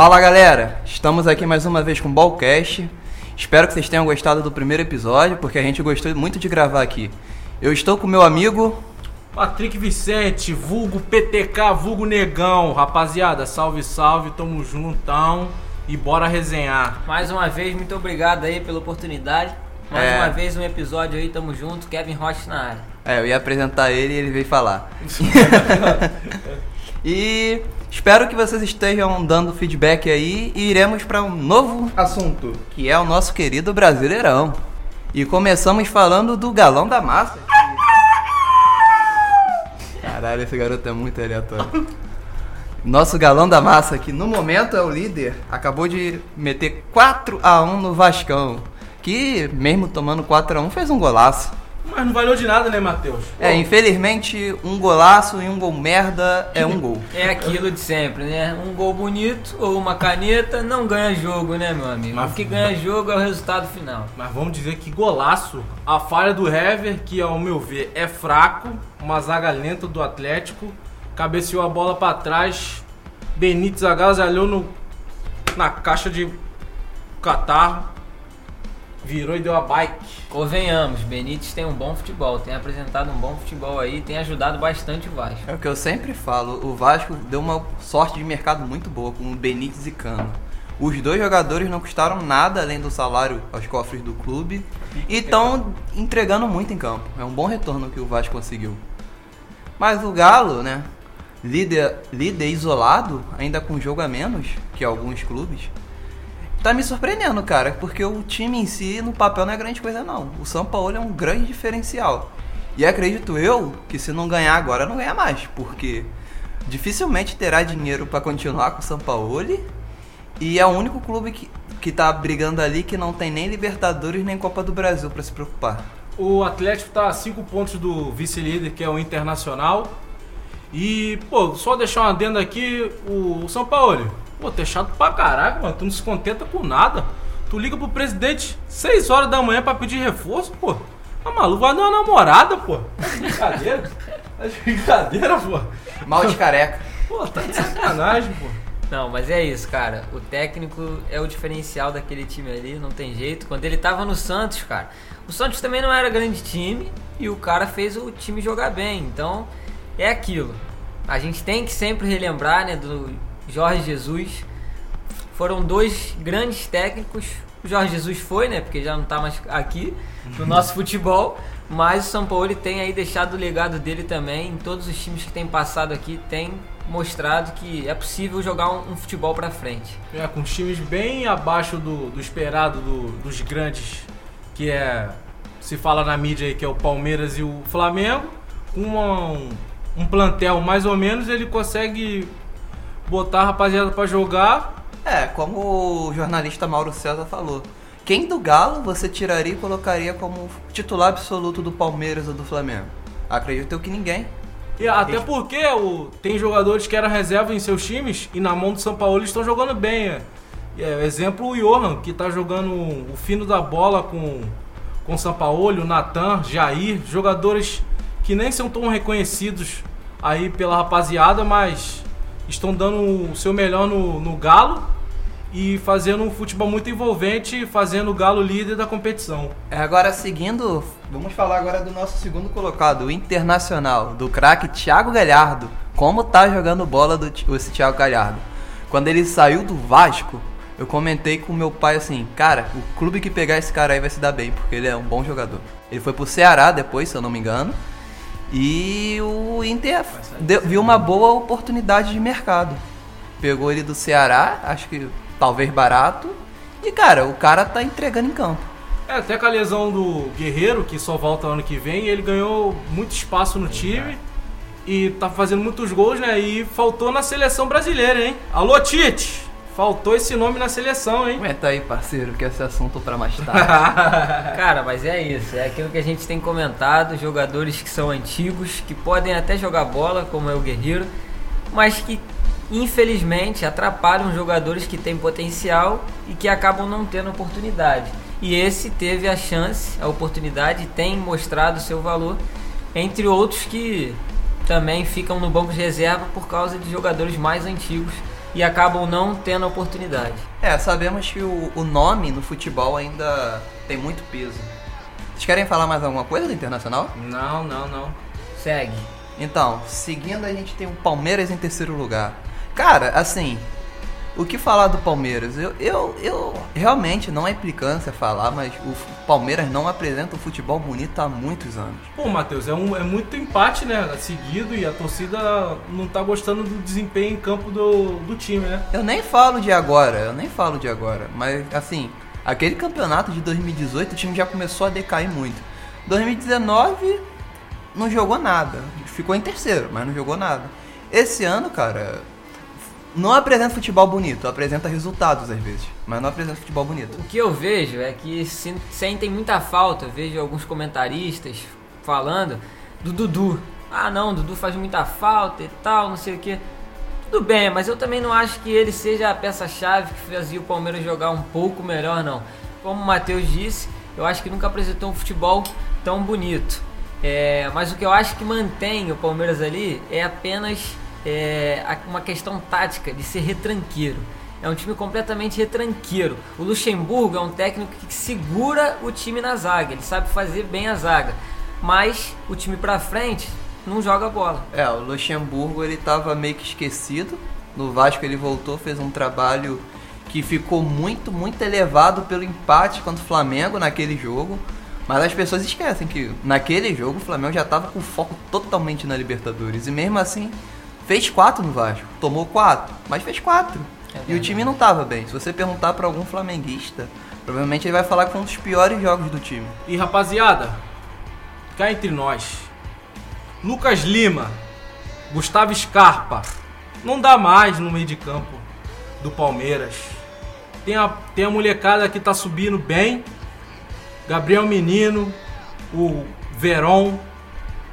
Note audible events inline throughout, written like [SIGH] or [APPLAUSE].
Fala galera, estamos aqui mais uma vez com o Ballcast. Espero que vocês tenham gostado do primeiro episódio, porque a gente gostou muito de gravar aqui. Eu estou com meu amigo. Patrick Vicente, vulgo PTK, vulgo Negão. Rapaziada, salve, salve, tamo juntão e bora resenhar. Mais uma vez, muito obrigado aí pela oportunidade. Mais É. uma vez um episódio aí, tamo junto, Kevin Rocha na área. É, eu ia apresentar ele e ele veio falar. [LAUGHS] e espero que vocês estejam dando feedback aí e iremos para um novo assunto, que é o nosso querido Brasileirão. E começamos falando do galão da massa. Caralho, esse garoto é muito aleatório. Nosso galão da massa, que no momento é o líder, acabou de meter 4 a 1 no Vascão. Que, mesmo tomando 4 a 1 fez um golaço. Mas não valeu de nada, né, Matheus? É, infelizmente, um golaço e um gol merda é um gol. É aquilo de sempre, né? Um gol bonito ou uma caneta não ganha jogo, né, meu amigo? Mas- O que ganha jogo é o resultado final. Mas vamos dizer que golaço. A falha do Hever, que ao meu ver é fraco, uma zaga lenta do Atlético, cabeceou a bola pra trás. Benítez agasalhou no, na caixa de catarro, virou e deu a bike. Convenhamos, Benítez tem um bom futebol, tem apresentado um bom futebol aí, tem ajudado bastante o Vasco. É o que eu sempre falo, o Vasco deu uma sorte de mercado muito boa com o Benítez e Cano. Os dois jogadores não custaram nada além do salário aos cofres do clube e estão entregando muito em campo. É um bom retorno que o Vasco conseguiu. Mas o Galo, né? Líder, líder isolado, ainda com jogo a menos que alguns clubes, tá me surpreendendo, cara, porque o time em si, no papel, não é grande coisa, não. O São Paulo é um grande diferencial. E acredito eu que se não ganhar agora, não ganha mais, porque dificilmente terá dinheiro para continuar com o São Paulo. E é o único clube que, que tá brigando ali que não tem nem Libertadores nem Copa do Brasil para se preocupar. O Atlético tá a 5 pontos do vice-líder, que é o Internacional. E, pô, só deixar um adendo aqui, o São Paulo. Pô, tu é chato pra caraca, mano. Tu não se contenta com nada. Tu liga pro presidente 6 horas da manhã pra pedir reforço, pô. Tá maluco? Vai dar uma namorada, pô. Tá de brincadeira? Tá de brincadeira, pô. Mal de careca. Pô, tá de sacanagem, pô. Não, mas é isso, cara. O técnico é o diferencial daquele time ali, não tem jeito. Quando ele tava no Santos, cara, o Santos também não era grande time e o cara fez o time jogar bem. Então, é aquilo. A gente tem que sempre relembrar, né, do Jorge Jesus. Foram dois grandes técnicos. O Jorge Jesus foi, né, porque já não tá mais aqui no nosso futebol. Mas o São Paulo tem aí deixado o legado dele também. Em todos os times que tem passado aqui, tem mostrado que é possível jogar um, um futebol pra frente. É, com times bem abaixo do, do esperado do- dos grandes, que é. Se fala na mídia aí que é o Palmeiras e o Flamengo. Com um, um plantel mais ou menos, ele consegue botar a rapaziada pra jogar. É, como o jornalista Mauro César falou. Quem do Galo você tiraria e colocaria como titular absoluto do Palmeiras ou do Flamengo? Acredito eu que ninguém. E até porque o, tem jogadores que eram reserva em seus times e na mão do São Paulo eles estão jogando bem. É. É, exemplo o Johan, que tá jogando o fino da bola com com o São Paulo, o Natan, Jair, jogadores que nem são tão reconhecidos aí pela rapaziada, mas estão dando o seu melhor no, no Galo e fazendo um futebol muito envolvente, fazendo o Galo líder da competição. É, agora seguindo, vamos falar agora do nosso segundo colocado, o Internacional, do craque Thiago Galhardo. Como tá jogando bola do, esse Thiago Galhardo? Quando ele saiu do Vasco, eu comentei com meu pai assim, cara, o clube que pegar esse cara aí vai se dar bem, porque ele é um bom jogador. Ele foi pro Ceará depois, se eu não me engano. E o Inter deu- viu uma boa oportunidade de mercado. Pegou ele do Ceará, acho que talvez barato. E cara, o cara tá entregando em campo. É, até com a lesão do Guerreiro, que só volta ano que vem, ele ganhou muito espaço no time e tá fazendo muitos gols, né? E faltou na seleção brasileira, hein? Alô, Tite! Faltou esse nome na seleção, hein? Aguenta aí, parceiro, que esse assunto pra mais [LAUGHS] tarde. Cara, mas é isso, é aquilo que a gente tem comentado, jogadores que são antigos, que podem até jogar bola, como é o Guerreiro, mas que infelizmente atrapalham jogadores que têm potencial e que acabam não tendo oportunidade. E esse teve a chance, a oportunidade, tem mostrado seu valor, entre outros que também ficam no banco de reserva por causa de jogadores mais antigos e acabam não tendo oportunidade. É, sabemos que o, o nome no futebol ainda tem muito peso. Vocês querem falar mais alguma coisa do Internacional? Não, não, não. Segue. Então, seguindo a gente tem o Palmeiras em terceiro lugar. Cara, assim, o que falar do Palmeiras? Eu, eu, eu realmente não é implicância falar, mas o Palmeiras não apresenta um futebol bonito há muitos anos. Pô, Matheus, é, um, é muito empate, né? Seguido e a torcida não tá gostando do desempenho em campo do, do time, né? Eu nem falo de agora, eu nem falo de agora, mas assim, aquele campeonato de 2018 o time já começou a decair muito. 2019 não jogou nada, ficou em terceiro, mas não jogou nada. Esse ano, cara, não apresenta futebol bonito, apresenta resultados às vezes, mas não apresenta futebol bonito. O que eu vejo é que se- sentem muita falta, vejo alguns comentaristas falando do Dudu. Ah não, Dudu faz muita falta e tal, não sei o que. Tudo bem, mas eu também não acho que ele seja a peça-chave que fazia o Palmeiras jogar um pouco melhor, não. Como o Matheus disse, eu acho que nunca apresentou um futebol tão bonito. É, mas o que eu acho que mantém o Palmeiras ali é apenas é, uma questão tática de ser retranqueiro. É um time completamente retranqueiro. O Luxemburgo é um técnico que segura o time na zaga, ele sabe fazer bem a zaga. Mas o time pra frente não joga bola. É, o Luxemburgo ele tava meio que esquecido. No Vasco ele voltou, fez um trabalho que ficou muito, muito elevado pelo empate contra o Flamengo naquele jogo. Mas as pessoas esquecem que naquele jogo o Flamengo já tava com foco totalmente na Libertadores. E mesmo assim, fez quatro no Vasco. Tomou quatro, mas fez quatro. É e o time não tava bem. Se você perguntar pra algum flamenguista, provavelmente ele vai falar que foi um dos piores jogos do time. E rapaziada, cá entre nós, Lucas Lima, Gustavo Scarpa, não dá mais no meio de campo do Palmeiras. Tem a, tem a molecada que tá subindo bem, Gabriel Menino, o Veron,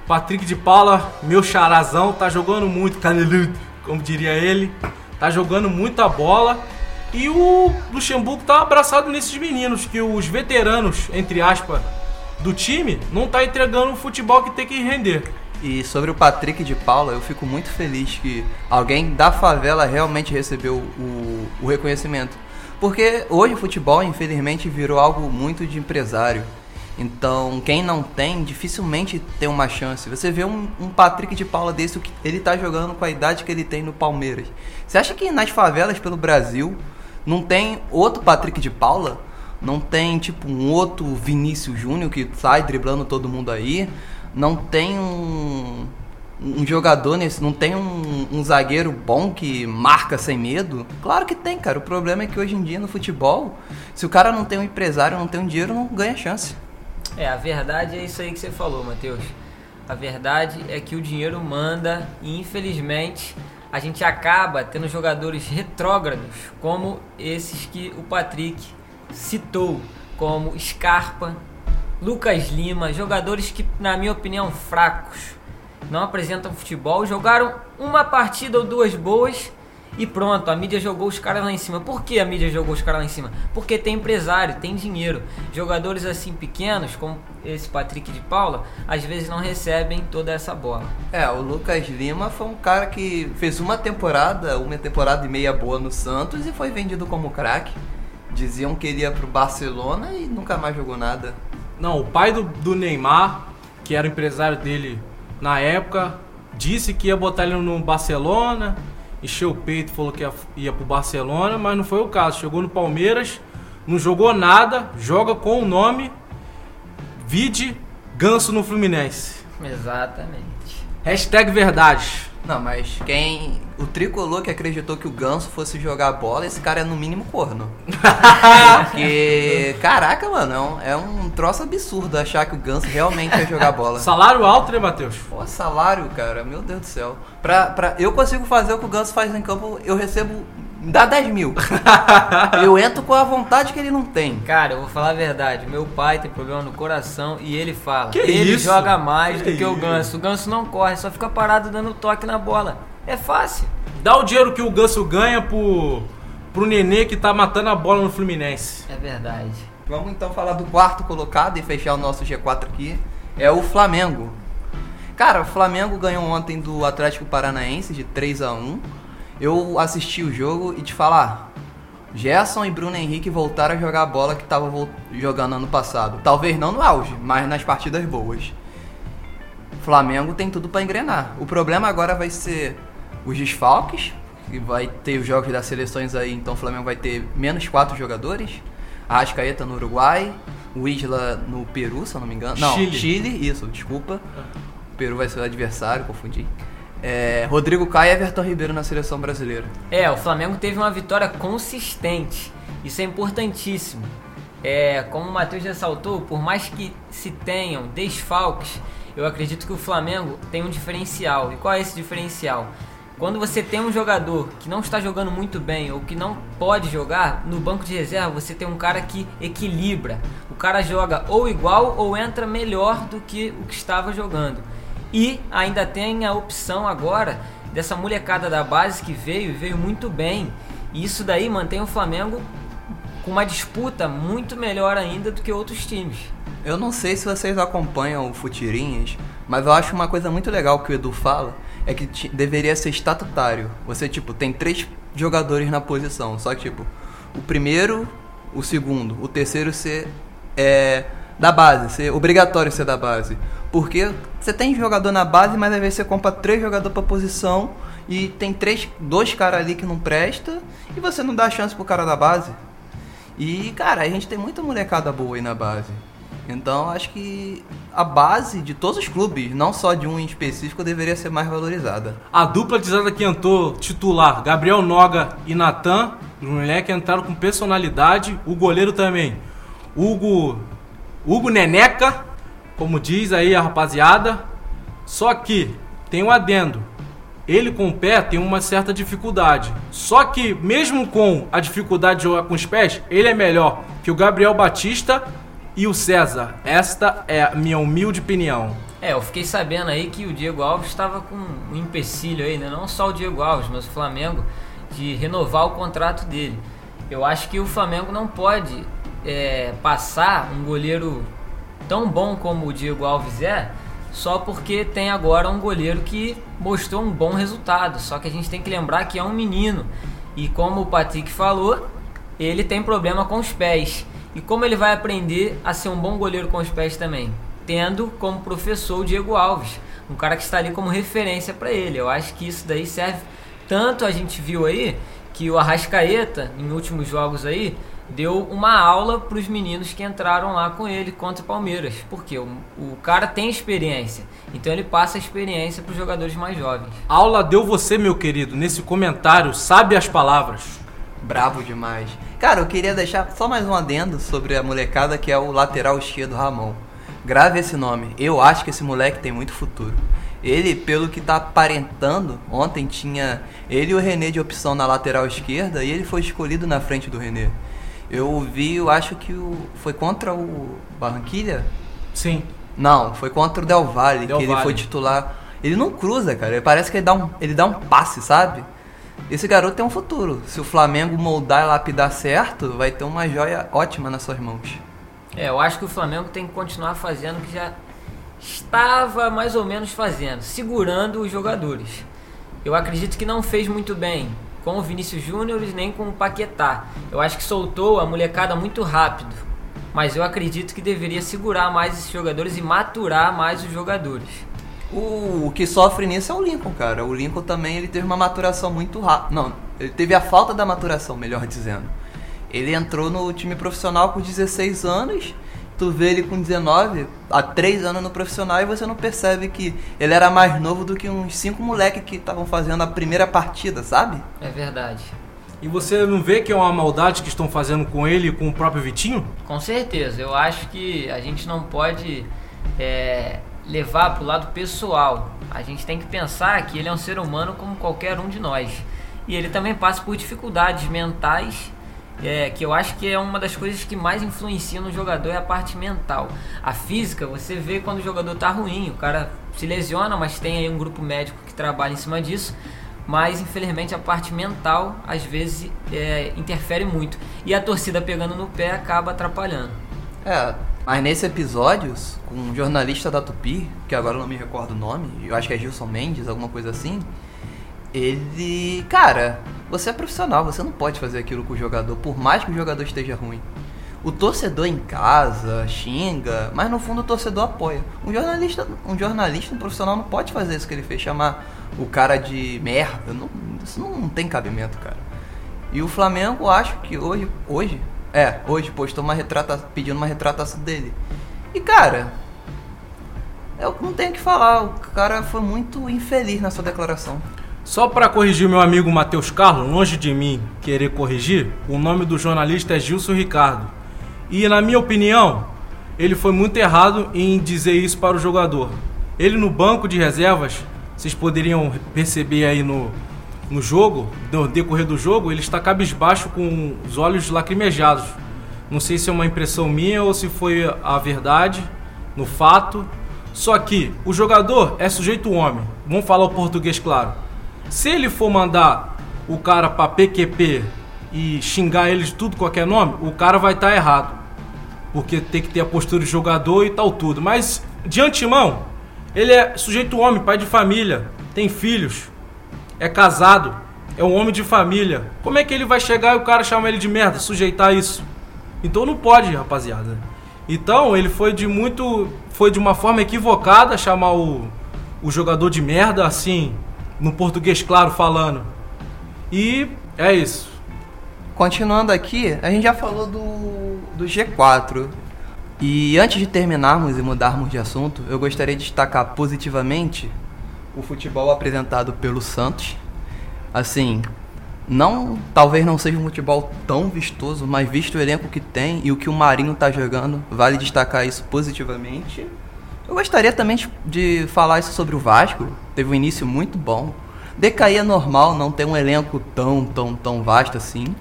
Patrick de Paula, meu charazão, tá jogando muito, caneludo, como diria ele, tá jogando muita bola. E o Luxemburgo tá abraçado nesses meninos, que os veteranos, entre aspas, do time, não tá entregando o futebol que tem que render. E sobre o Patrick de Paula, eu fico muito feliz que alguém da favela realmente recebeu o, o reconhecimento. Porque hoje o futebol, infelizmente, virou algo muito de empresário. Então, quem não tem, dificilmente tem uma chance. Você vê um, um Patrick de Paula desse, que ele tá jogando com a idade que ele tem no Palmeiras. Você acha que nas favelas pelo Brasil não tem outro Patrick de Paula? Não tem, tipo, um outro Vinícius Júnior que sai driblando todo mundo aí? Não tem um, um jogador nesse. Não tem um, um zagueiro bom que marca sem medo? Claro que tem, cara. O problema é que hoje em dia no futebol, se o cara não tem um empresário, não tem um dinheiro, não ganha chance. É, a verdade é isso aí que você falou, Matheus. A verdade é que o dinheiro manda e infelizmente a gente acaba tendo jogadores retrógrados como esses que o Patrick citou, como Scarpa, Lucas Lima, jogadores que, na minha opinião, fracos, não apresentam futebol, jogaram uma partida ou duas boas e pronto, a mídia jogou os caras lá em cima. Por que a mídia jogou os caras lá em cima? Porque tem empresário, tem dinheiro. Jogadores assim pequenos, como esse Patrick de Paula, às vezes não recebem toda essa bola. É, o Lucas Lima foi um cara que fez uma temporada, uma temporada e meia boa no Santos e foi vendido como craque. Diziam que ele ia pro Barcelona e nunca mais jogou nada. Não, o pai do, do Neymar, que era o empresário dele na época, disse que ia botar ele no Barcelona, encheu o peito, falou que ia, ia pro Barcelona, mas não foi o caso. Chegou no Palmeiras, não jogou nada, joga com o nome Vide Ganso no Fluminense. Exatamente. Hashtag verdade. Não, mas quem. O tricolor que acreditou que o Ganso fosse jogar bola, esse cara é no mínimo corno. [LAUGHS] Porque. Caraca, mano, é um, é um troço absurdo achar que o Ganso realmente ia jogar bola. Salário alto, né, Matheus? Pô, salário, cara, meu Deus do céu. Pra, pra, eu consigo fazer o que o Ganso faz em campo, eu recebo. Dá 10 mil. [LAUGHS] eu entro com a vontade que ele não tem. Cara, eu vou falar a verdade. Meu pai tem problema no coração e ele fala. Que ele isso? joga mais Que do que o isso? Ganso. O Ganso não corre, só fica parado dando toque na bola. É fácil. Dá o dinheiro que o Ganso ganha pro, pro Nenê que tá matando a bola no Fluminense. É verdade. Vamos então falar do quarto colocado e fechar o nosso G4 aqui. É o Flamengo. Cara, o Flamengo ganhou ontem do Atlético Paranaense de 3 a 1 Eu assisti o jogo e te falar, Gerson e Bruno Henrique voltaram a jogar a bola que estavam jogando ano passado. Talvez não no auge, mas nas partidas boas. Flamengo tem tudo para engrenar. O problema agora vai ser os desfalques, que vai ter os jogos das seleções aí, então o Flamengo vai ter menos quatro jogadores. Arrascaeta no Uruguai, o Isla no Peru, se eu não me engano. Não, Chile. Chile, isso, desculpa. O Peru vai ser o adversário, confundi. É, Rodrigo Caio e Everton Ribeiro na seleção brasileira. É, o Flamengo teve uma vitória consistente. Isso é importantíssimo. É, como o Matheus ressaltou, por mais que se tenham desfalques, eu acredito que o Flamengo tem um diferencial. E qual é esse diferencial? Quando você tem um jogador que não está jogando muito bem ou que não pode jogar, no banco de reserva você tem um cara que equilibra. O cara joga ou igual ou entra melhor do que o que estava jogando. E ainda tem a opção agora dessa molecada da base que veio e veio muito bem. E isso daí mantém o Flamengo com uma disputa muito melhor ainda do que outros times. Eu não sei se vocês acompanham o Futirinhas, mas eu acho uma coisa muito legal que o Edu fala, é que deveria ser estatutário. Você, tipo, tem três jogadores na posição, só que, tipo, o primeiro, o segundo, o terceiro ser é, da base, ser obrigatório ser da base. Porque você tem jogador na base, mas às vezes você compra três jogadores pra posição e tem três, dois caras ali que não presta e você não dá chance pro cara da base. E, cara, a gente tem muita molecada boa aí na base. Então, acho que a base de todos os clubes, não só de um em específico, deveria ser mais valorizada. A dupla de zaga que entrou titular, Gabriel Noga e Natan, os moleques entraram com personalidade. O goleiro também, Hugo, Hugo Neneca, como diz aí a rapaziada. Só que tem um adendo. Ele com o pé tem uma certa dificuldade. Só que mesmo com a dificuldade de jogar com os pés, ele é melhor que o Gabriel Batista e o César. Esta é a minha humilde opinião. É, eu fiquei sabendo aí que o Diego Alves estava com um empecilho aí, né? Não só o Diego Alves, mas o Flamengo, de renovar o contrato dele. Eu acho que o Flamengo não pode é, passar um goleiro tão bom como o Diego Alves é, só porque tem agora um goleiro que mostrou um bom resultado. Só que a gente tem que lembrar que é um menino. E como o Patrick falou, ele tem problema com os pés. E como ele vai aprender a ser um bom goleiro com os pés também? Tendo como professor o Diego Alves, um cara que está ali como referência para ele. Eu acho que isso daí serve tanto a gente viu aí que o Arrascaeta em últimos jogos aí deu uma aula para os meninos que entraram lá com ele contra o Palmeiras, porque o, o cara tem experiência, então ele passa a experiência para os jogadores mais jovens. Aula deu você, meu querido, nesse comentário, sabe as palavras. Bravo demais. Cara, eu queria deixar só mais um adendo sobre a molecada que é o lateral esquerdo Ramon. Grave esse nome. Eu acho que esse moleque tem muito futuro. Ele, pelo que tá aparentando, ontem tinha ele e o René de opção na lateral esquerda e ele foi escolhido na frente do René. Eu vi, eu acho que o, foi contra o Barranquilha? Sim. Não, foi contra o Del Valle, Del que ele foi titular. Ele não cruza, cara. Ele parece que ele dá um, ele dá um passe, sabe? Esse garoto tem um futuro. Se o Flamengo moldar e lapidar certo, vai ter uma joia ótima nas suas mãos. É, eu acho que o Flamengo tem que continuar fazendo o que já estava mais ou menos fazendo, segurando os jogadores. Eu acredito que não fez muito bem com o Vinícius Júnior nem com o Paquetá. Eu acho que soltou a molecada muito rápido. Mas eu acredito que deveria segurar mais esses jogadores e maturar mais os jogadores. O, o que sofre nisso é o Lincoln, cara. O Lincoln também ele teve uma maturação muito rápida. Não, ele teve a falta da maturação, melhor dizendo. Ele entrou no time profissional com 16 anos. Tu vê ele com 19, há 3 anos no profissional, e você não percebe que ele era mais novo do que uns 5 moleques que estavam fazendo a primeira partida, sabe? É verdade. E você não vê que é uma maldade que estão fazendo com ele e com o próprio Vitinho? Com certeza, eu acho que a gente não pode é, levar para o lado pessoal. A gente tem que pensar que ele é um ser humano como qualquer um de nós. E ele também passa por dificuldades mentais, é, que eu acho que é uma das coisas que mais influencia no jogador é a parte mental. A física, você vê quando o jogador tá ruim, o cara se lesiona, mas tem aí um grupo médico que trabalha em cima disso. Mas infelizmente a parte mental às vezes é, interfere muito. E a torcida pegando no pé acaba atrapalhando. É, mas nesse episódio, um jornalista da Tupi, que agora eu não me recordo o nome, eu acho que é Gilson Mendes, alguma coisa assim, ele. Cara, você é profissional, você não pode fazer aquilo com o jogador, por mais que o jogador esteja ruim. O torcedor em casa xinga, mas no fundo o torcedor apoia. Um jornalista, um jornalista, um profissional não pode fazer isso que ele fez, chamar o cara de merda. Não, isso não tem cabimento, cara. E o Flamengo, acho que hoje, hoje, é, hoje postou uma retrata, pedindo uma retratação dele. E cara, eu não tenho o que falar, o cara foi muito infeliz na sua declaração. Só para corrigir meu amigo Matheus Carlos, longe de mim querer corrigir, o nome do jornalista é Gilson Ricardo. E na minha opinião, ele foi muito errado em dizer isso para o jogador. Ele no banco de reservas, vocês poderiam perceber aí no, no jogo, no decorrer do jogo, ele está cabisbaixo com os olhos lacrimejados. Não sei se é uma impressão minha ou se foi a verdade no fato. Só que o jogador é sujeito homem. Vamos falar o português claro. Se ele for mandar o cara para PQP e xingar ele de tudo qualquer nome, o cara vai estar tá errado. Porque tem que ter a postura de jogador e tal tudo. Mas de antemão, ele é sujeito homem, pai de família, tem filhos, é casado, é um homem de família. Como é que ele vai chegar e o cara chama ele de merda, sujeitar isso? Então não pode, rapaziada. Então ele foi de muito. Foi de uma forma equivocada chamar o, o jogador de merda, assim, no português claro falando. E é isso. Continuando aqui, a gente já falou do, do G4. E antes de terminarmos e mudarmos de assunto, eu gostaria de destacar positivamente o futebol apresentado pelo Santos. Assim, não, talvez não seja um futebol tão vistoso, mas visto o elenco que tem e o que o Marinho está jogando, vale destacar isso positivamente. Eu gostaria também de falar isso sobre o Vasco. Teve um início muito bom. Decair é normal, não ter um elenco tão, tão, tão vasto assim.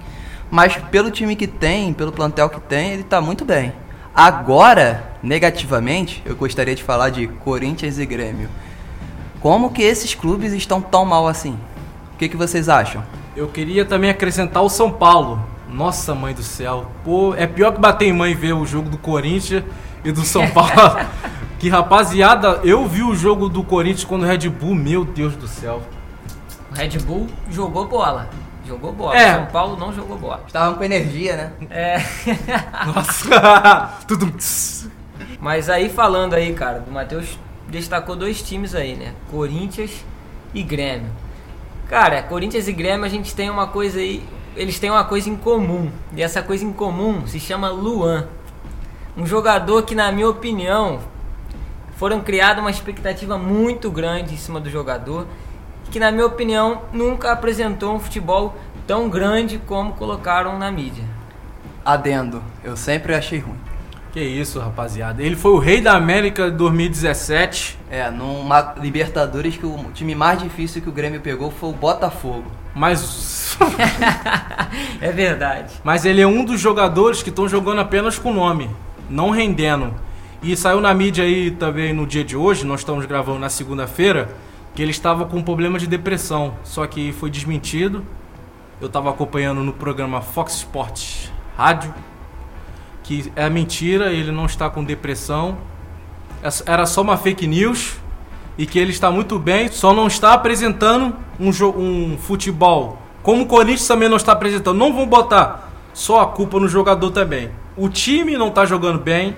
Mas pelo time que tem, pelo plantel que tem, ele está muito bem. Agora, negativamente, eu gostaria de falar de Corinthians e Grêmio. Como que esses clubes estão tão mal assim? O que, que vocês acham? Eu queria também acrescentar o São Paulo. Nossa, mãe do céu. Pô, é pior que bater em mãe ver o jogo do Corinthians e do São [LAUGHS] Paulo. Que rapaziada, eu vi o jogo do Corinthians quando o Red Bull, meu Deus do céu. O Red Bull jogou bola. Jogou bola. É. São Paulo não jogou bola. Estavam com energia, né? É. [LAUGHS] Nossa. [LAUGHS] Tudo. Mas aí falando aí, cara, o Matheus destacou dois times aí, né? Corinthians e Grêmio. Cara, Corinthians e Grêmio a gente tem uma coisa aí, eles têm uma coisa em comum. E essa coisa em comum se chama Luan. Um jogador que na minha opinião foram criada uma expectativa muito grande em cima do jogador, que na minha opinião nunca apresentou um futebol tão grande como colocaram na mídia. Adendo, eu sempre achei ruim. Que isso, rapaziada. Ele foi o rei da América de 2017. É, numa Libertadores que o time mais difícil que o Grêmio pegou foi o Botafogo. Mas. [LAUGHS] é verdade. Mas ele é um dos jogadores que estão jogando apenas com nome, não rendendo. E saiu na mídia aí também no dia de hoje, nós estamos gravando na segunda-feira, que ele estava com um problema de depressão. Só que foi desmentido. Eu estava acompanhando no programa Fox Sports Rádio que é mentira, ele não está com depressão, é era só uma fake news e que ele está muito bem, só não está apresentando um, um futebol como o Corinthians também não está apresentando. Não vão botar só a culpa no jogador também. O time não está jogando bem,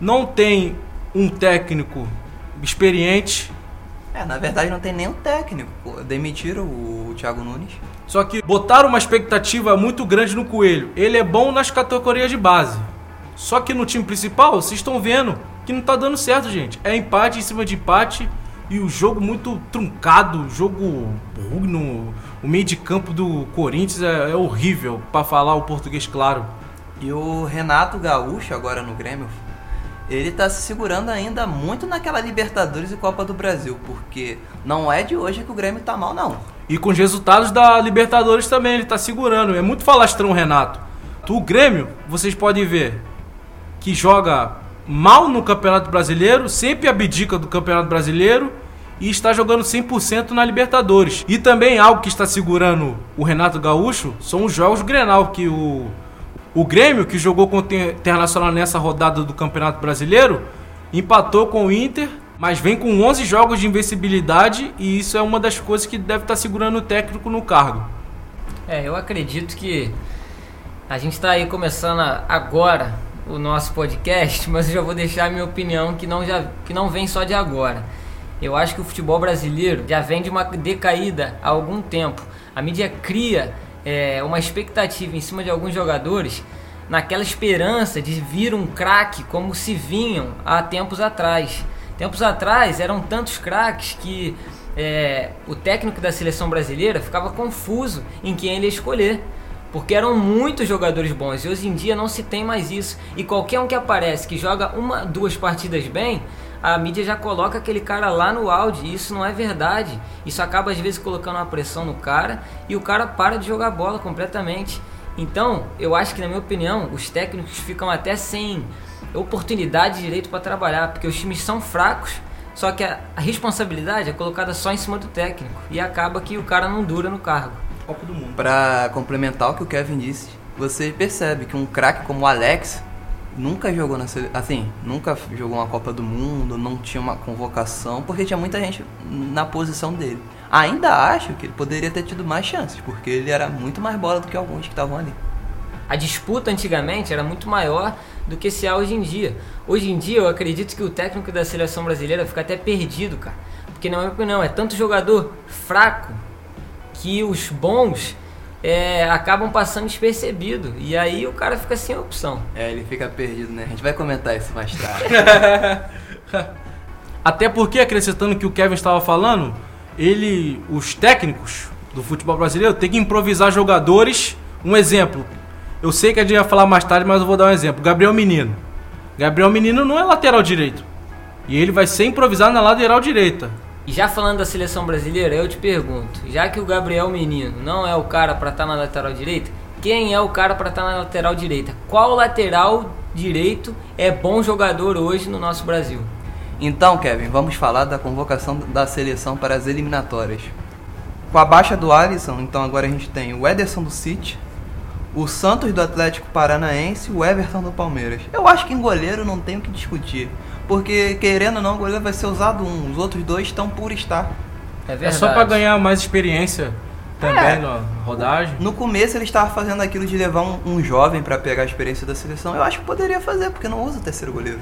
não tem um técnico experiente. É, na verdade não tem nenhum técnico. Demitiram o Thiago Nunes. Só que botaram uma expectativa muito grande no Coelho. Ele é bom nas categorias de base. Só que no time principal, vocês estão vendo que não tá dando certo, gente. É empate em cima de empate e o jogo muito truncado, jogo no o meio de campo do Corinthians é, é horrível, para falar o português claro. E o Renato Gaúcho agora no Grêmio, ele tá se segurando ainda muito naquela Libertadores e Copa do Brasil, porque não é de hoje que o Grêmio tá mal não. E com os resultados da Libertadores também, ele tá segurando. É muito falastrão, Renato. O Grêmio, vocês podem ver que joga mal no Campeonato Brasileiro, sempre abdica do Campeonato Brasileiro e está jogando 100% na Libertadores. E também algo que está segurando o Renato Gaúcho são os jogos Grenal, que o, o Grêmio, que jogou contra o Internacional nessa rodada do Campeonato Brasileiro, empatou com o Inter Mas vem com 11 jogos de invencibilidade e isso é uma das coisas que deve estar segurando o técnico no cargo. É, eu acredito que a gente está aí começando agora o nosso podcast, [LAUGHS] mas eu já vou deixar a minha opinião que não, já, que não vem só de agora. Eu acho que o futebol brasileiro já vem de uma decaída há algum tempo. A mídia cria é, uma expectativa em cima de alguns jogadores naquela esperança de vir um craque como se vinham há tempos atrás. Tempos atrás eram tantos craques que é, o técnico da seleção brasileira ficava confuso em quem ele escolher. Porque eram muitos jogadores bons e hoje em dia não se tem mais isso. E qualquer um que aparece que joga uma, duas partidas bem, a mídia já coloca aquele cara lá no áudio. E isso não é verdade. Isso acaba às vezes colocando uma pressão no cara e o cara para de jogar bola completamente. Então, eu acho que, na minha opinião, os técnicos ficam até sem oportunidade direito para trabalhar, porque os times são fracos, só que a, a, responsabilidade é colocada só em cima do técnico e acaba que o cara não dura no cargo. Para complementar o que o Kevin disse, você percebe que um craque como o Alex nunca jogou na assim, nunca jogou uma Copa do Mundo, não tinha uma convocação, porque tinha muita gente na posição dele. Ainda acho que ele poderia ter tido mais chances, porque ele era muito mais bola do que alguns que estavam ali. A disputa antigamente era muito maior do que se há hoje em dia. Hoje em dia eu acredito que o técnico da seleção brasileira fica até perdido, cara. Porque na minha opinião é tanto jogador fraco que os bons é, acabam passando despercebido. E aí o cara fica sem opção. É, ele fica perdido, né? A gente vai comentar isso mais tarde. [LAUGHS] Até porque, acrescentando o que o Kevin estava falando, ele, os técnicos do futebol brasileiro tem que improvisar jogadores. Um exemplo, eu sei que a gente vai falar mais tarde, mas eu vou dar um exemplo. Gabriel Menino. Gabriel Menino não é lateral direito. E ele vai ser improvisado na lateral direita. E já falando da seleção brasileira, eu te pergunto, já que o Gabriel Menino não é o cara para estar tá na lateral direita, quem é o cara para estar tá na lateral direita? Qual lateral direito é bom jogador hoje no nosso Brasil? Então, Kevin, vamos falar da convocação da seleção para as eliminatórias. Com a baixa do Alisson, então agora a gente tem o Ederson do City, o Santos do Atlético Paranaense e o Everton do Palmeiras. Eu acho que em goleiro não tem o que discutir. Porque, querendo ou não, o goleiro vai ser usado um. Os outros dois estão por estar. É, é só para ganhar mais experiência também é. na rodagem. No começo ele estava fazendo aquilo de levar um, um jovem para pegar a experiência da seleção. Eu acho que poderia fazer, porque não usa o terceiro goleiro.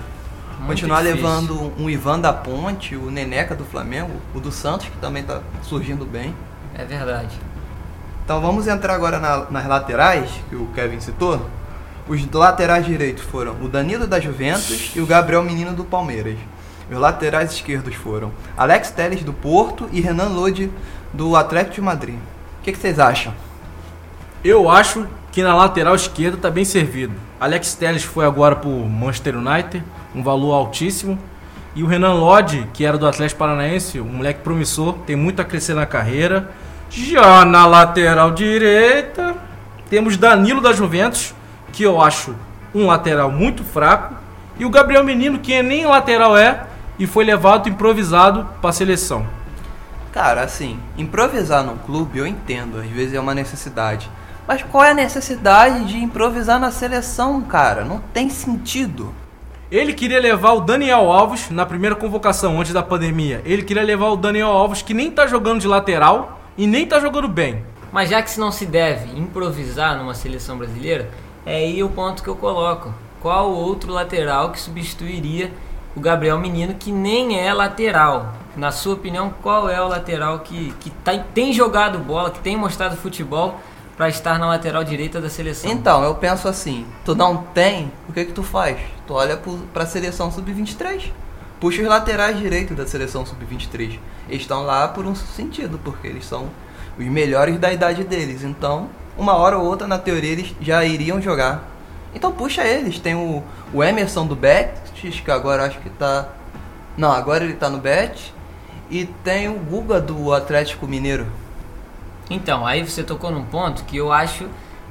Muito Continuar difícil. levando um Ivan da Ponte, o Neneca do Flamengo, o do Santos, que também está surgindo bem. É verdade. Então vamos entrar agora na, nas laterais, que o Kevin citou. Os laterais direitos foram o Danilo da Juventus e o Gabriel Menino do Palmeiras. Os laterais esquerdos foram Alex Teles do Porto e Renan Lodi do Atlético de Madrid. O que, que vocês acham? Eu acho que na lateral esquerda está bem servido. Alex Teles foi agora para o Manchester United, um valor altíssimo. E o Renan Lodi, que era do Atlético Paranaense, um moleque promissor, tem muito a crescer na carreira já na lateral direita, temos Danilo da Juventus, que eu acho um lateral muito fraco, e o Gabriel Menino, que nem lateral é, e foi levado improvisado para a seleção. Cara, assim, improvisar no clube eu entendo, às vezes é uma necessidade. Mas qual é a necessidade de improvisar na seleção, cara? Não tem sentido. Ele queria levar o Daniel Alves na primeira convocação antes da pandemia. Ele queria levar o Daniel Alves, que nem tá jogando de lateral, e nem tá jogando bem. Mas já que se não se deve improvisar numa seleção brasileira, é aí o ponto que eu coloco. Qual outro lateral que substituiria o Gabriel Menino, que nem é lateral? Na sua opinião, qual é o lateral que, que tá, tem jogado bola, que tem mostrado futebol para estar na lateral direita da seleção? Então, eu penso assim: tu não tem, o que que tu faz? Tu olha para a seleção sub-23 puxa os laterais direitos da seleção sub-23. Eles estão lá por um sentido, porque eles são os melhores da idade deles. Então, uma hora ou outra, na teoria, eles já iriam jogar. Então, puxa eles. Tem o, o Emerson do Betis, que agora acho que tá. Não, agora ele tá no Bet. E tem o Guga do Atlético Mineiro. Então, aí você tocou num ponto que eu acho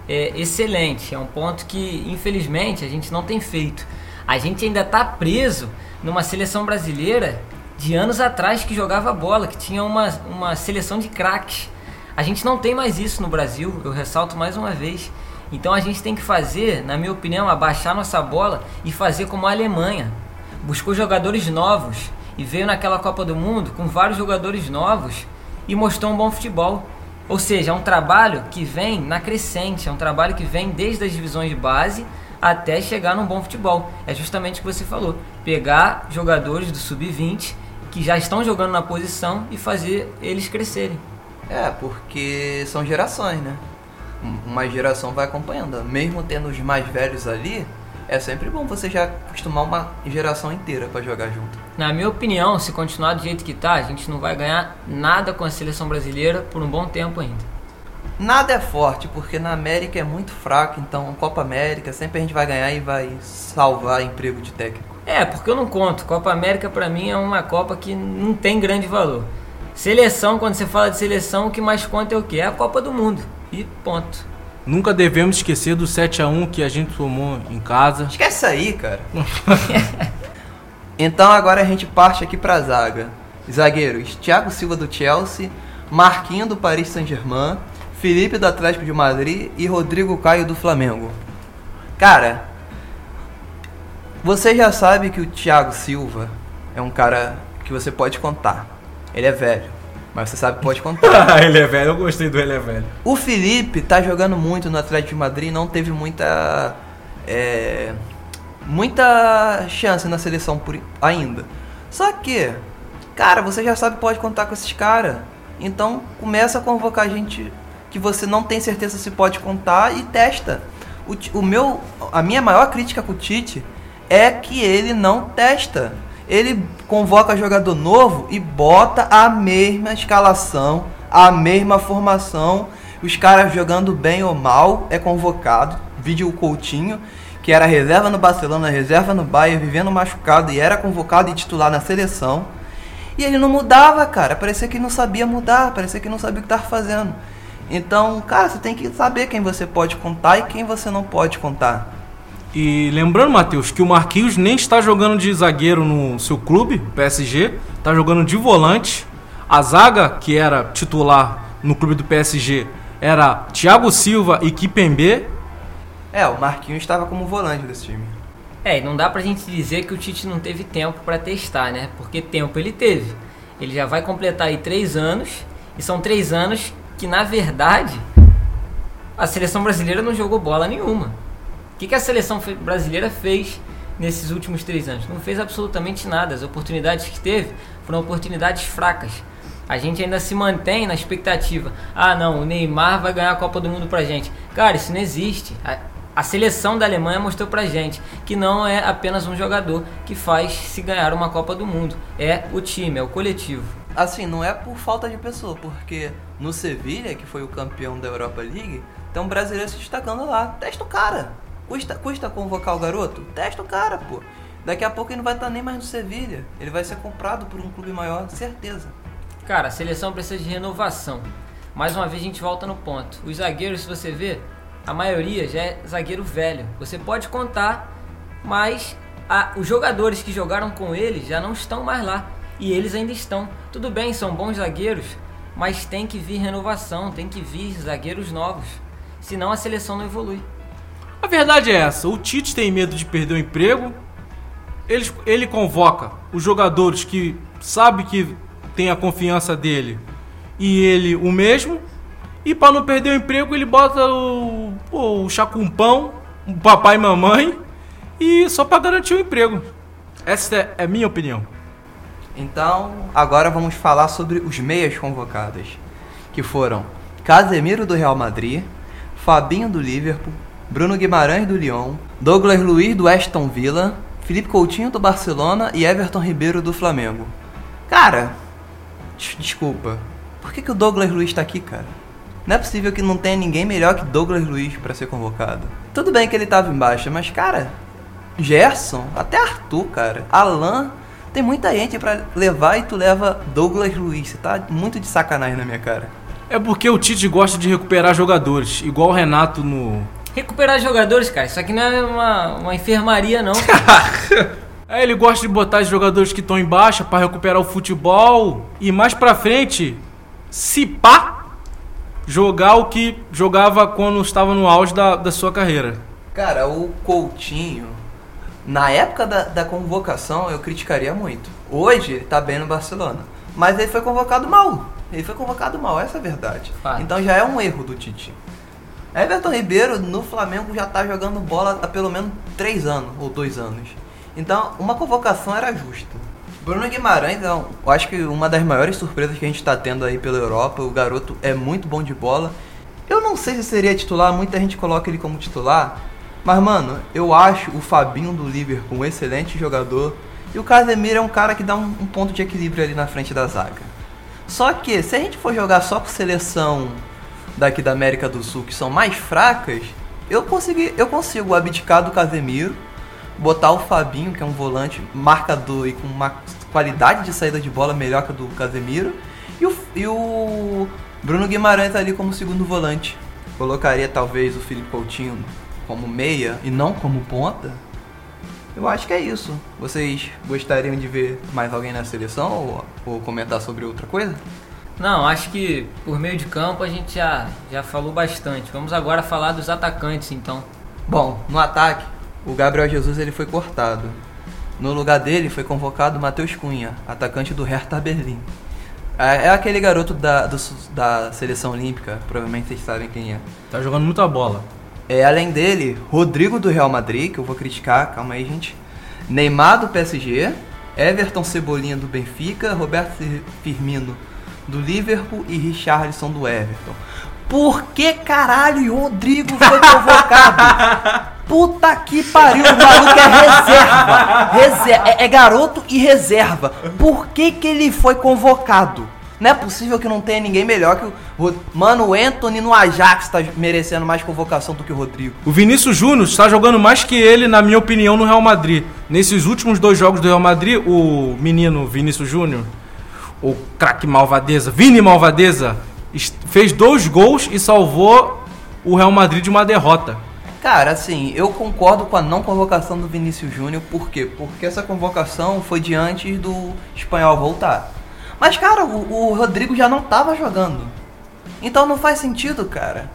é, excelente. É um ponto que, infelizmente, a gente não tem feito. A gente ainda está preso numa seleção brasileira de anos atrás que jogava bola, que tinha uma, uma seleção de craques. A gente não tem mais isso no Brasil, eu ressalto mais uma vez. Então a gente tem que fazer, na minha opinião, abaixar nossa bola e fazer como a Alemanha. Buscou jogadores novos e veio naquela Copa do Mundo com vários jogadores novos e mostrou um bom futebol. Ou seja, é um trabalho que vem na crescente, é um trabalho que vem desde as divisões de base até chegar num bom futebol. É justamente o que você falou: pegar jogadores do sub-20 que já estão jogando na posição e fazer eles crescerem. É, porque são gerações, né? Uma geração vai acompanhando. Mesmo tendo os mais velhos ali, é sempre bom você já acostumar uma geração inteira para jogar junto. Na minha opinião, se continuar do jeito que tá, a gente não vai ganhar nada com a seleção brasileira por um bom tempo ainda. Nada é forte, porque na América é muito fraco, então Copa América sempre a gente vai ganhar e vai salvar emprego de técnico. É, porque eu não conto. Copa América para mim é uma Copa que não tem grande valor. Seleção, quando você fala de seleção, o que mais conta é o quê? É a Copa do Mundo. E ponto. Nunca devemos esquecer do 7 a 1 que a gente tomou em casa. Esquece aí, cara. [LAUGHS] [LAUGHS] então agora a gente parte aqui pra zaga. Zagueiros: Thiago Silva do Chelsea, Marquinho do Paris Saint-Germain, Felipe do Atlético de Madrid e Rodrigo Caio do Flamengo. Cara, você já sabe que o Thiago Silva é um cara que você pode contar. Ele é velho, mas você sabe que pode contar. [LAUGHS] ele é velho, eu gostei do ele é velho. O Felipe tá jogando muito no Atlético de Madrid, não teve muita é, muita chance na seleção por ainda. Só que, cara, você já sabe que pode contar com esses caras. Então começa a convocar gente que você não tem certeza se pode contar e testa. O, o meu, a minha maior crítica com o Tite é que ele não testa ele convoca jogador novo e bota a mesma escalação, a mesma formação. Os caras jogando bem ou mal é convocado. Vídeo o Coutinho, que era reserva no Barcelona, reserva no Bayern, vivendo machucado e era convocado e titular na seleção. E ele não mudava, cara. Parecia que não sabia mudar, parecia que não sabia o que estava fazendo. Então, cara, você tem que saber quem você pode contar e quem você não pode contar. E lembrando, Matheus, que o Marquinhos nem está jogando de zagueiro no seu clube, PSG, está jogando de volante. A zaga, que era titular no clube do PSG, era Thiago Silva e Kipembe. É, o Marquinhos estava como volante desse time. É, e não dá pra gente dizer que o Tite não teve tempo para testar, né? Porque tempo ele teve. Ele já vai completar aí três anos, e são três anos que, na verdade, a seleção brasileira não jogou bola nenhuma que, que a seleção brasileira fez nesses últimos três anos? Não fez absolutamente nada. As oportunidades que teve foram oportunidades fracas. A gente ainda se mantém na expectativa. Ah, não, o Neymar vai ganhar a Copa do Mundo pra gente. Cara, isso não existe. A, a seleção da Alemanha mostrou pra gente que não é apenas um jogador que faz se ganhar uma Copa do Mundo. É o time, é o coletivo. Assim, não é por falta de pessoa, porque no Sevilha, que foi o campeão da Europa League, tem um brasileiro se destacando lá. Testa o cara. Custa, custa convocar o garoto? Testa o cara, pô. Daqui a pouco ele não vai estar nem mais no Sevilha. Ele vai ser comprado por um clube maior, certeza. Cara, a seleção precisa de renovação. Mais uma vez a gente volta no ponto. Os zagueiros, se você ver, a maioria já é zagueiro velho. Você pode contar, mas a, os jogadores que jogaram com eles já não estão mais lá. E eles ainda estão. Tudo bem, são bons zagueiros, mas tem que vir renovação, tem que vir zagueiros novos. Senão a seleção não evolui. A verdade é essa: o Tite tem medo de perder o emprego. Ele, ele convoca os jogadores que sabe que tem a confiança dele e ele o mesmo. E para não perder o emprego, ele bota o, o chacumpão, o papai e mamãe, e só para garantir o emprego. Essa é a minha opinião. Então, agora vamos falar sobre os meias convocadas, que foram Casemiro do Real Madrid, Fabinho do Liverpool, Bruno Guimarães do Lyon, Douglas Luiz do Aston Villa, Felipe Coutinho do Barcelona e Everton Ribeiro do Flamengo. Cara, desculpa, por que, que o Douglas Luiz tá aqui, cara? Não é possível que não tenha ninguém melhor que Douglas Luiz para ser convocado. Tudo bem que ele tava em baixa, mas cara, Gerson, até Arthur, cara, Alan, tem muita gente para levar e tu leva Douglas Luiz. Você tá muito de sacanagem na minha cara. É porque o Tite gosta de recuperar jogadores, igual o Renato no Recuperar jogadores, cara, isso aqui não é uma, uma enfermaria, não. [LAUGHS] é, ele gosta de botar os jogadores que estão em baixa para recuperar o futebol e mais pra frente, se pá, jogar o que jogava quando estava no auge da, da sua carreira. Cara, o Coutinho Na época da, da convocação, eu criticaria muito. Hoje, ele tá bem no Barcelona. Mas ele foi convocado mal. Ele foi convocado mal, essa é a verdade. Fato. Então já é um erro do Tite. Everton Ribeiro no Flamengo já tá jogando bola há pelo menos 3 anos ou 2 anos. Então, uma convocação era justa. Bruno Guimarães, é eu acho que uma das maiores surpresas que a gente está tendo aí pela Europa. O garoto é muito bom de bola. Eu não sei se seria titular, muita gente coloca ele como titular. Mas, mano, eu acho o Fabinho do Liverpool um excelente jogador. E o Casemiro é um cara que dá um, um ponto de equilíbrio ali na frente da zaga. Só que, se a gente for jogar só com seleção daqui da América do Sul, que são mais fracas, eu, consegui, eu consigo abdicar do Casemiro, botar o Fabinho, que é um volante marcador e com uma qualidade de saída de bola melhor que a do Casemiro, e o, e o Bruno Guimarães ali como segundo volante. Colocaria talvez o Felipe Coutinho como meia e não como ponta. Eu acho que é isso. Vocês gostariam de ver mais alguém na seleção ou, ou comentar sobre outra coisa? Não, acho que por meio de campo a gente já, já falou bastante. Vamos agora falar dos atacantes, então. Bom, no ataque, o Gabriel Jesus ele foi cortado. No lugar dele foi convocado o Matheus Cunha, atacante do Hertha Berlim. É, é aquele garoto da, do da seleção olímpica, provavelmente vocês sabem quem é. Tá jogando muita bola. É, além dele, Rodrigo do Real Madrid, que eu vou criticar, calma aí, gente. Neymar do PSG, Everton Cebolinha do Benfica, Roberto Fir- Firmino do Liverpool e Richarlison do Everton. Por que caralho o Rodrigo foi [LAUGHS] convocado? Puta que pariu, o maluco é reserva. Reser- é, é garoto e reserva. Por que que ele foi convocado? Não é possível que não tenha ninguém melhor que o. Rod- Mano, o Anthony no Ajax tá merecendo mais convocação do que o Rodrigo. O Vinícius Júnior está jogando mais que ele, na minha opinião, no Real Madrid. Nesses últimos dois jogos do Real Madrid, o menino Vinícius Júnior, o craque Malvadeza, Vini Malvadeza, fez dois gols e salvou o Real Madrid de uma derrota. Cara, assim, eu concordo com a não convocação do Vinícius Júnior, por quê? Porque essa convocação foi de antes do espanhol voltar. Mas, cara, o, o Rodrigo já não tava jogando. Então não faz sentido, cara.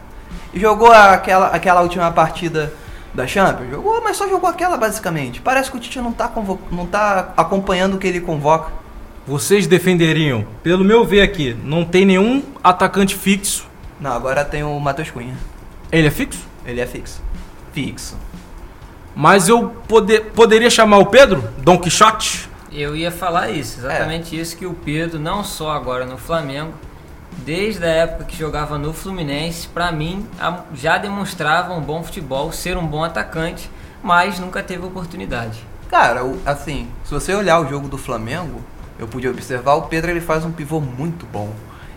Jogou aquela, aquela última partida da Champions? Jogou, mas só jogou aquela basicamente. Parece que o Tite não tá, não tá acompanhando o que ele convoca. Vocês defenderiam? Pelo meu ver aqui, não tem nenhum atacante fixo. Não, agora tem o Matheus Cunha. Ele é fixo? Ele é fixo. Fixo. Mas eu pode- poderia chamar o Pedro? Don Quixote? Eu ia falar isso, exatamente isso que o Pedro, não só agora no Flamengo, desde a época que jogava no Fluminense, pra mim já demonstrava um bom futebol, ser um bom atacante, mas nunca teve oportunidade. Cara, assim, se você olhar o jogo do Flamengo, eu pude observar, o Pedro ele faz um pivô muito bom.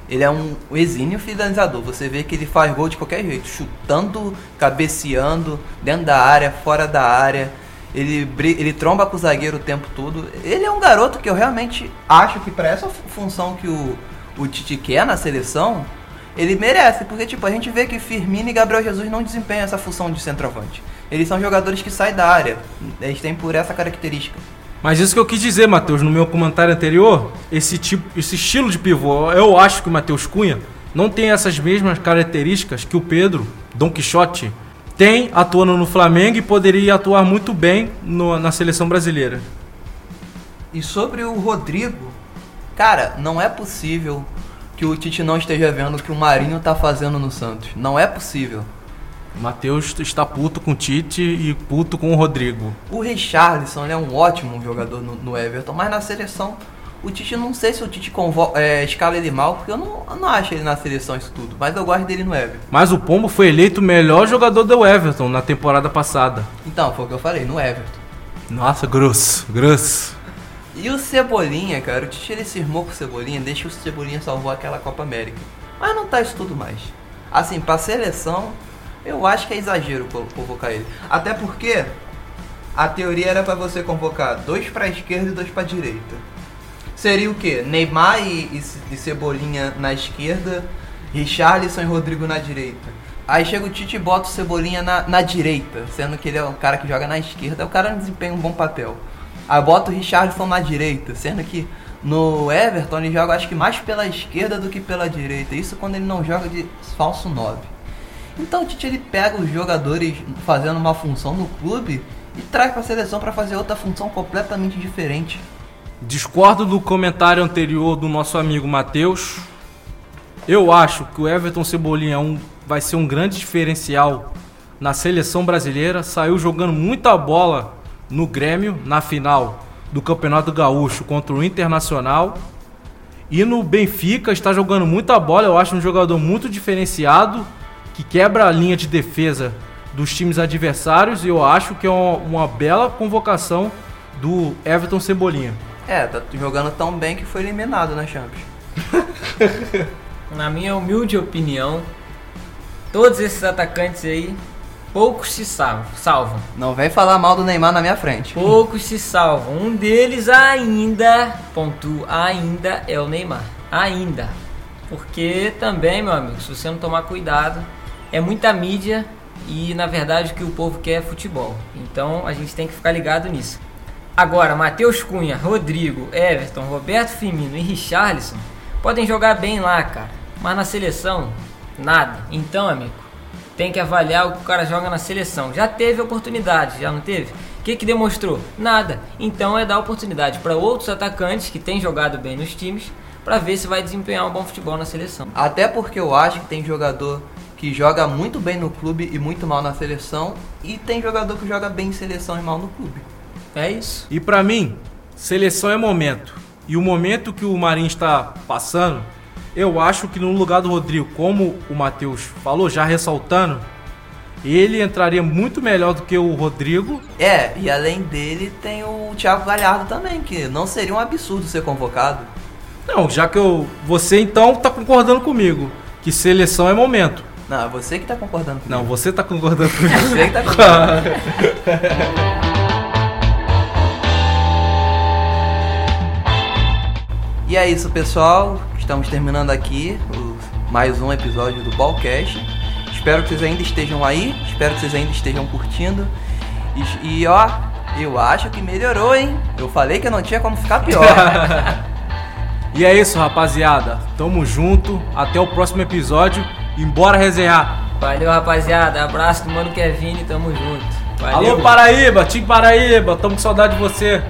Ele é um exímio finalizador. Você vê que ele faz gol de qualquer jeito, chutando, cabeceando, dentro da área, fora da área. Ele, ele tromba com o zagueiro o tempo todo. Ele é um garoto que eu realmente acho que para essa fu- função que o, o Tite quer na seleção, ele merece. Porque, tipo, a gente vê que Firmino e Gabriel Jesus não desempenham essa função de centroavante. Eles são jogadores que saem da área. Eles têm por essa característica. Mas isso que eu quis dizer, Matheus, no meu comentário anterior, esse tipo, esse estilo de pivô, eu acho que o Matheus Cunha não tem essas mesmas características que o Pedro, Don Quixote, tem atuando no Flamengo e poderia atuar muito bem no- na seleção brasileira. E sobre o Rodrigo, cara, não é possível que o Tite não esteja vendo o que o Marinho tá fazendo no Santos. Não é possível. O Matheus está puto com o Tite e puto com o Rodrigo. O Richarlison é um ótimo jogador no, no Everton, mas na seleção, o Tite, não sei se o Tite convo- é, escala ele mal, porque eu não, eu não acho ele na seleção isso tudo. Mas eu gosto dele no Everton. Mas o Pombo foi eleito o melhor jogador do Everton na temporada passada. Então, foi o que eu falei, no Everton. Nossa, grosso, grosso. E o Cebolinha, cara, o Tite ele cismou com o Cebolinha, desde que o Cebolinha salvou aquela Copa América. Mas não tá isso tudo mais. Assim, pra seleção, eu acho que é exagero co- convocar ele. Até porque a teoria era pra você convocar dois pra esquerda e dois pra direita. Seria o quê? Neymar e, e, Cebolinha na esquerda, Richarlison e Rodrigo na direita. Aí chega o Tite e bota o Cebolinha na, na direita, sendo que ele é um cara que joga na esquerda, o cara desempenha um bom papel. Aí bota o Richarlison na direita, sendo que no Everton ele joga acho que mais pela esquerda do que pela direita. Isso quando ele não joga de falso 9. Então o Tite ele pega os jogadores fazendo uma função no clube e traz pra seleção pra fazer outra função completamente diferente. Discordo do comentário anterior do nosso amigo Matheus. Eu acho que o Everton Cebolinha é um, vai ser um grande diferencial na seleção brasileira. Saiu jogando muita bola no Grêmio na final do Campeonato Gaúcho contra o Internacional. E no Benfica está jogando muita bola. Eu acho um jogador muito diferenciado que quebra a linha de defesa dos times adversários. E eu acho que é uma, uma bela convocação do Everton Cebolinha. É, tá jogando tão bem que foi eliminado na Champions. [LAUGHS] Na minha humilde opinião, todos esses atacantes aí, poucos se salvam. salvam. Não vem falar mal do Neymar na minha frente. Poucos se salvam. Um deles ainda, ponto, ainda é o Neymar. Ainda. Porque também, meu amigo, se você não tomar cuidado, é muita mídia e na verdade o que o povo quer é futebol. Então a gente tem que ficar ligado nisso. Agora, Matheus Cunha, Rodrigo, Everton, Roberto Firmino e Richarlison podem jogar bem lá, cara. Mas na seleção, nada. Então, amigo, tem que avaliar o que o cara joga na seleção. Já teve oportunidade, já não teve? O que, que demonstrou? Nada. Então é dar oportunidade para outros atacantes que têm jogado bem nos times para ver se vai desempenhar um bom futebol na seleção. Até porque eu acho que tem jogador que joga muito bem no clube e muito mal na seleção, e tem jogador que joga bem em seleção e mal no clube. É isso. E pra mim, seleção é momento. E o momento que o Marinho está passando, eu acho que no lugar do Rodrigo, como o Matheus falou, já ressaltando, ele entraria muito melhor do que o Rodrigo. É, e além dele tem o Thiago Galhardo também, que não seria um absurdo ser convocado. Não, já que eu. Você então tá concordando comigo. Que seleção é momento. Não, é você que tá concordando comigo. Não, você tá concordando comigo. [LAUGHS] Você que tá concordando. [LAUGHS] E é isso, pessoal. Estamos terminando aqui o- mais um episódio do Ballcast. Espero que vocês ainda estejam aí. Espero que vocês ainda estejam curtindo. E, e, ó, eu acho que melhorou, hein? Eu falei que não tinha como ficar pior. [LAUGHS] E é isso, rapaziada. Tamo junto. Até o próximo episódio. Embora resenhar. Valeu, rapaziada. Abraço do Mano Kevin, tamo junto. Valeu. Alô, Paraíba, Tim Paraíba. Tamo com saudade de você.